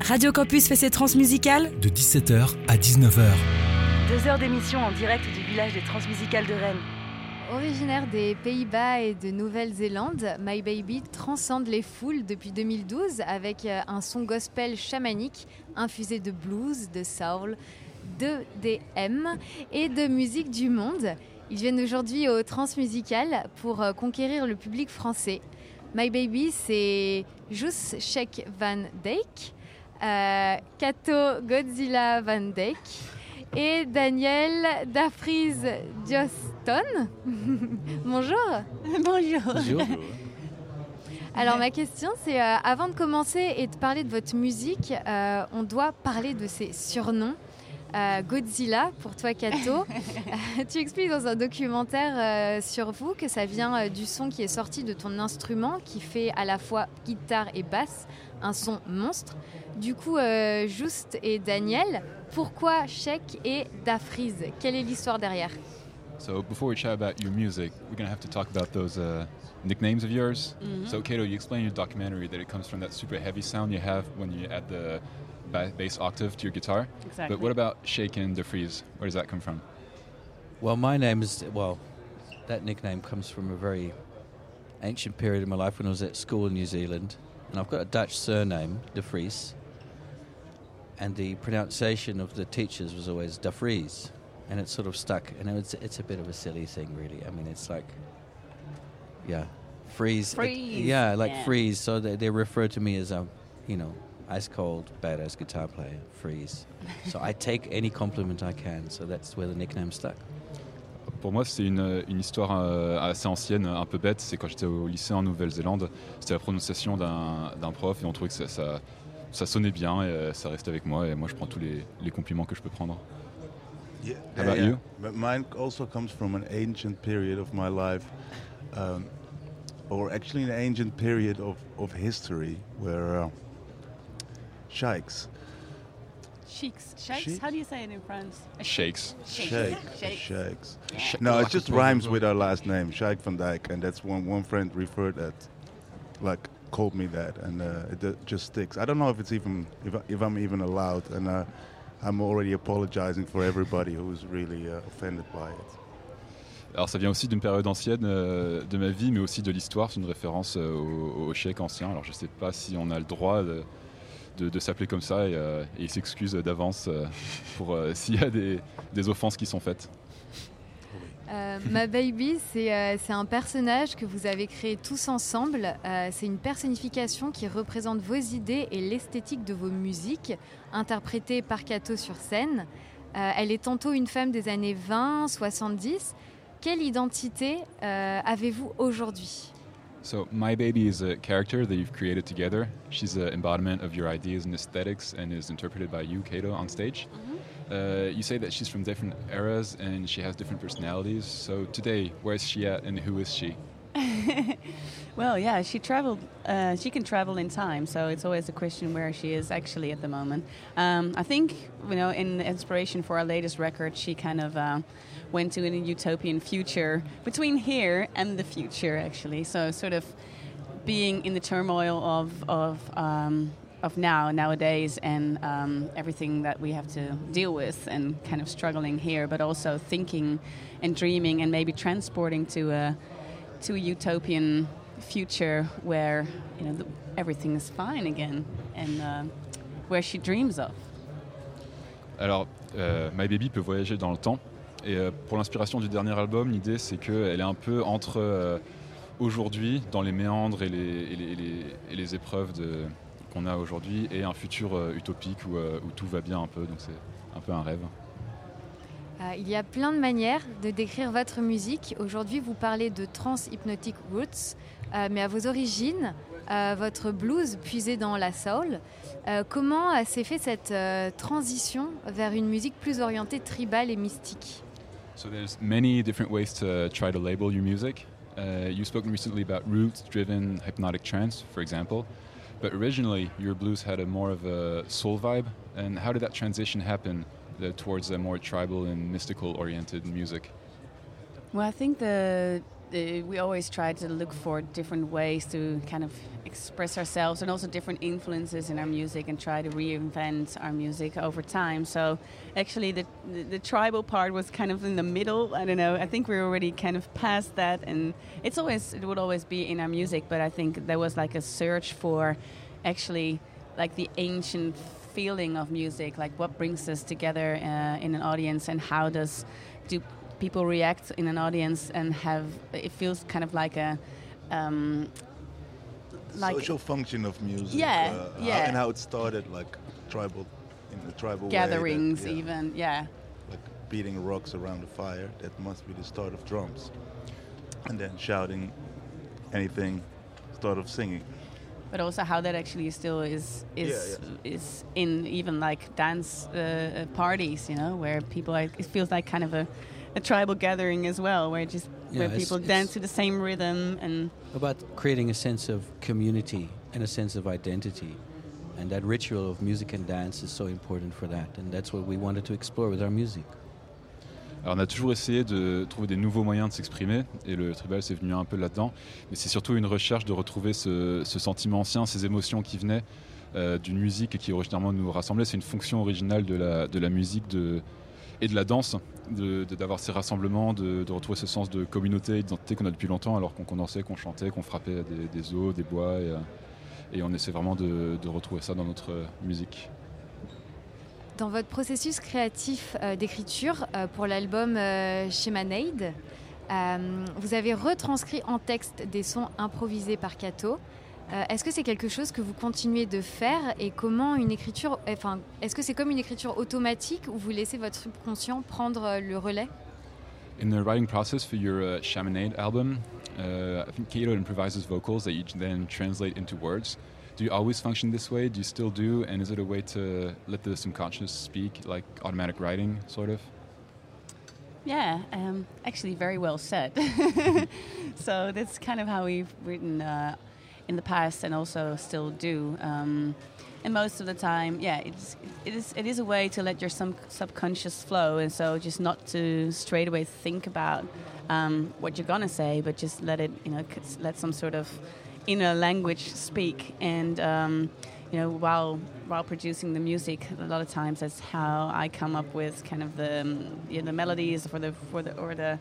Radio Campus fait ses transmusicales de 17h à 19h. Deux heures d'émission en direct du village des transmusicales de Rennes. Originaire des Pays-Bas et de Nouvelle-Zélande, My Baby transcende les foules depuis 2012 avec euh, un son gospel chamanique infusé de blues, de soul, de DM et de musique du monde. Ils viennent aujourd'hui au Transmusical pour euh, conquérir le public français. My Baby, c'est Jus Sheikh Van Dijk, euh, Kato Godzilla Van Dijk et Daniel Dafriz Joston. Bonjour. Bonjour. Bonjour. Alors ma question c'est euh, avant de commencer et de parler de votre musique, euh, on doit parler de ses surnoms. Euh, Godzilla pour toi Kato. Tu expliques dans un documentaire euh, sur vous que ça vient euh, du son qui est sorti de ton instrument qui fait à la fois guitare et basse, un son monstre. Du coup, euh, Juste et Daniel, pourquoi Sheik et Dafriz Quelle est l'histoire derrière? So before we chat about your music, we're gonna have to talk about those uh, nicknames of yours. So Kato, you explain in your documentary that it comes from that super heavy sound you have when you add the bass octave to your guitar. Exactly. But what about Shaken de Vries? Where does that come from? Well, my name is, well, that nickname comes from a very ancient period in my life when I was at school in New Zealand. And I've got a Dutch surname, De Vries. And the pronunciation of the teachers was always De Vries. And it sort of stuck. And it's, it's a bit of a silly thing, really. I mean, it's like, yeah, freeze. it- yeah, like yeah. freeze. So they, they refer to me as a, you know, ice cold, badass guitar player, freeze. so I take any compliment I can. So that's where the nickname stuck. Pour moi, c'est une, une histoire euh, assez ancienne, un peu bête. C'est quand j'étais au lycée en Nouvelle-Zélande. C'était la prononciation d'un prof et on trouvait que ça, ça, ça sonnait bien et euh, ça restait avec moi. Et moi, je prends tous les, les compliments que je peux prendre. Yeah, How about you? But mine also comes from an ancient period of my life, um, or actually an ancient period of, of history where uh, sheiks, Shakes. Sheiks? Sheiks? How do you say it in France? A Shakes. Sheik. sheik, Sheik. sheiks. Sh- No, it just rhymes with our last name, Sheikh van Dijk, and that's one one friend referred at, like called me that, and uh, it ju- just sticks. I don't know if it's even if, I, if I'm even allowed, and uh, I'm already apologizing for everybody who's really uh, offended by it. Alors ça vient aussi d'une période ancienne euh, de ma vie, mais aussi de l'histoire. C'est une référence euh, au, au chèque ancien. Alors je sais pas si on a le droit de, de- s'appeler comme ça et, euh, il s'excuse d'avance euh, pour euh, s'il y a des, des offenses qui sont faites. Ma Baby, c'est un personnage que vous avez créé tous ensemble. C'est une personnification qui représente vos idées et l'esthétique de vos musiques, interprétée par Kato sur scène. Elle est tantôt une femme des années 20, 70. Quelle identité avez-vous aujourd'hui? So my baby is a character that you've created together. She's an embodiment of your ideas and aesthetics, and is interpreted by you, Cato, on stage. Uh, you say that she's from different eras and she has different personalities. So today, where is she at, and who is she? Well, yeah, she traveled. Uh, she can travel in time, so it's always a question where she is actually at the moment. Um, I think you know, in the inspiration for our latest record, she kind of uh, went to a utopian future between here and the future, actually. So sort of being in the turmoil of of um, of now nowadays and um, everything that we have to deal with and kind of struggling here, but also thinking and dreaming and maybe transporting to a to a utopian future where you know everything is fine again and uh, where she dreams of. Alors, euh, My Baby peut voyager dans le temps. Et euh, pour l'inspiration du dernier album, l'idée c'est qu'elle est un peu entre euh, aujourd'hui, dans les méandres et les, et les- et les- les épreuves qu'on a aujourd'hui, et un futur utopique où, où tout va bien un peu. Donc c'est un peu un rêve. Euh, Il y a plein de manières de décrire votre musique. Aujourd'hui, vous parlez de trans-hypnotic roots, euh, mais à vos origines, euh, votre blues puisé dans la soul. Comment s'est fait cette transition vers une musique plus orientée tribale et mystique? So there's many different ways to try to label your music. Uh, you've spoken recently about roots-driven hypnotic trance, for example. But originally, your blues had a more of a soul vibe. And how did that transition happen uh, towards a more tribal and mystical-oriented music? Well, I think the uh, we always try to look for different ways to kind of express ourselves and also different influences in our music and try to reinvent our music over time. So actually the, the, the tribal part was kind of in the middle. I don't know. I think we're already kind of past that and it's always it would always be in our music, but I think there was like a search for actually like the ancient feeling of music, like what brings us together uh, in an audience and how does do people react in an audience and have it feels kind of like a um, like social function of music. Yeah, uh, yeah. How, and how it started, like tribal, in the tribal gatherings, that, yeah, even yeah. like beating rocks around the fire. That must be the start of drums, and then shouting, anything, start of singing. But also how that actually still is is is in even like dance uh, uh, parties, you know, where people are. It feels like kind of a, a tribal gathering as well, where just Yeah, where it's- people it's- dance to the same rhythm and About creating a sense of community and a sense of identity. And that ritual of music and dance is so important for that. And that's what we wanted to explore with our music. On a toujours essayé de trouver des nouveaux moyens de s'exprimer et le tribal c'est venu un peu là-dedans. Mais c'est surtout une recherche de retrouver ce, sentiment ancien, ces émotions qui venaient euh, d'une musique qui originairement nous rassemblait. C'est une fonction originale de la, musique et de la danse, d'avoir ces rassemblements, de, retrouver ce sens de communauté, d'identité qu'on a depuis longtemps alors qu'on condensait, qu'on chantait, qu'on frappait des, des os, des bois. Et, euh, et on essaie vraiment de, de retrouver ça dans notre euh, musique. Dans votre processus créatif euh, d'écriture euh, pour l'album euh, euh, vous avez retranscrit en texte des sons improvisés par Kato. Est-ce que c'est quelque chose que vous continuez de faire et comment une écriture, enfin, est-ce que c'est comme une écriture automatique ou vous laissez votre subconscient prendre le relais? In the writing process for your uh, album, uh, I think Kato improvises vocals that you then translate into words. Do you always function this way? Do you still do? And is it a way to let the subconscious speak, like automatic writing, sort of? Yeah, um, actually, very well said. so that's kind of how we've written uh, in the past, and also still do. Um, and most of the time, yeah, it's it is it is a way to let your sub- subconscious flow, and so just not to straight away think about um, what you're gonna say, but just let it, you know, c- let some sort of inner language speak, and um, you know, while while producing the music, a lot of times that's how I come up with kind of the um, you know, the melodies for the for the or the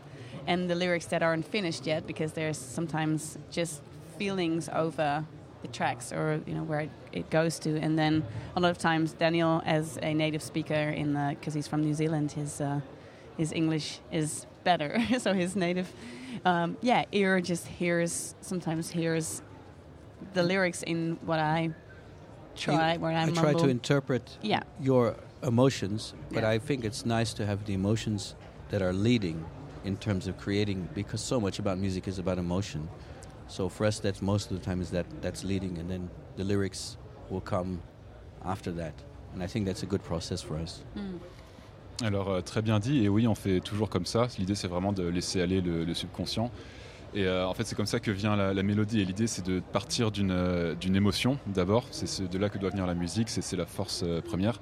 and the lyrics that aren't finished yet because there's sometimes just feelings over the tracks or you know where it, it goes to. And then a lot of times Daniel as a native speaker in the because he's from New Zealand his uh, his English is better. So his native um, yeah ear just hears sometimes hears the lyrics in what I try where I, I mumble. try to interpret yeah your emotions, but Yeah. I think it's nice to have the emotions that are leading in terms of creating, because so much about music is about emotion. So for us, that's most of the time is that that's leading, and then the lyrics will come after that. And I think that's a good process for us. Mm. Alors euh, très bien dit, et oui, on fait toujours comme ça. L'idée, c'est vraiment de laisser aller le, le subconscient. Et euh, en fait, c'est comme ça que vient la, la mélodie. Et l'idée, c'est de partir d'une euh, d'une émotion d'abord. C'est ce- de là que doit venir la musique. C'est la force euh, première.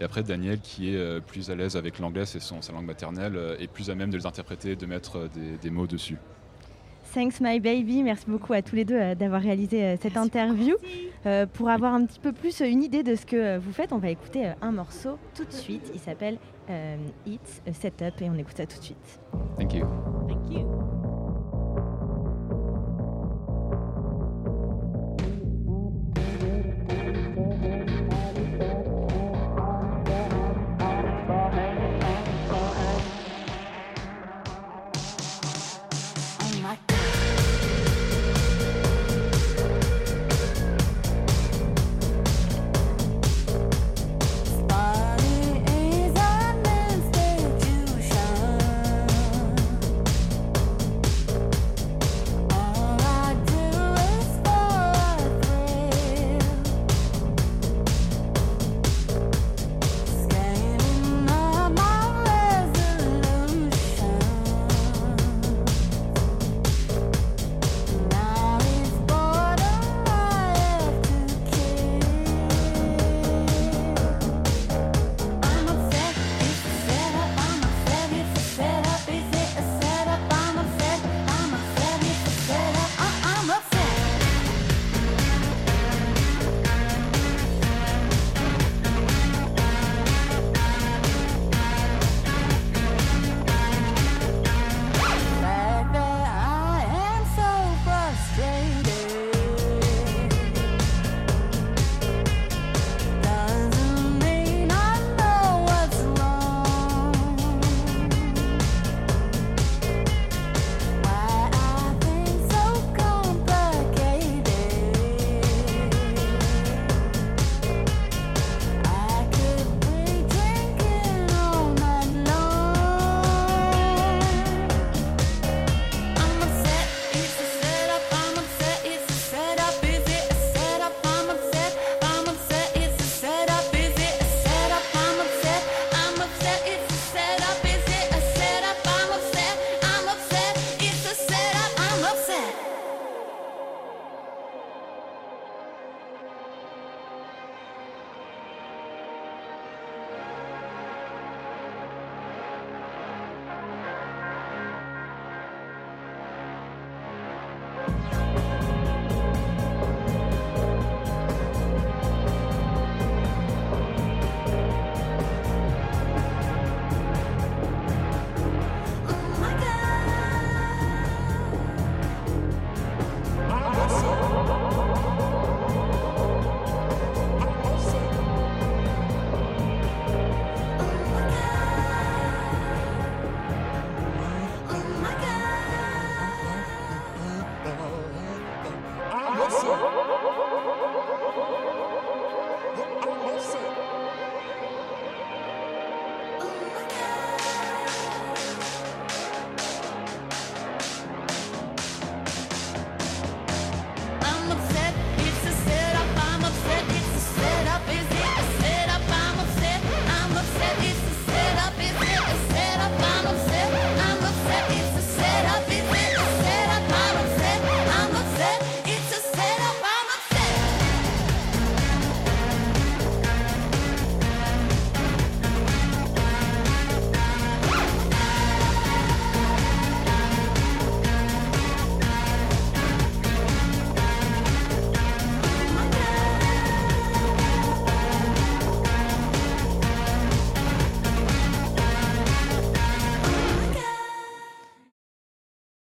Et après, Daniel, qui est euh, plus à l'aise avec l'anglais, c'est sa langue maternelle, euh, est plus à même de les interpréter, de mettre euh, des, des mots dessus. Thanks My Baby, merci beaucoup à tous les deux euh, d'avoir réalisé euh, cette interview. Euh, pour avoir un petit peu plus euh, une idée de ce que euh, vous faites, on va écouter euh, un morceau tout de suite. Il s'appelle euh, It's a Setup et on écoute ça tout de suite. Thank you. Thank you.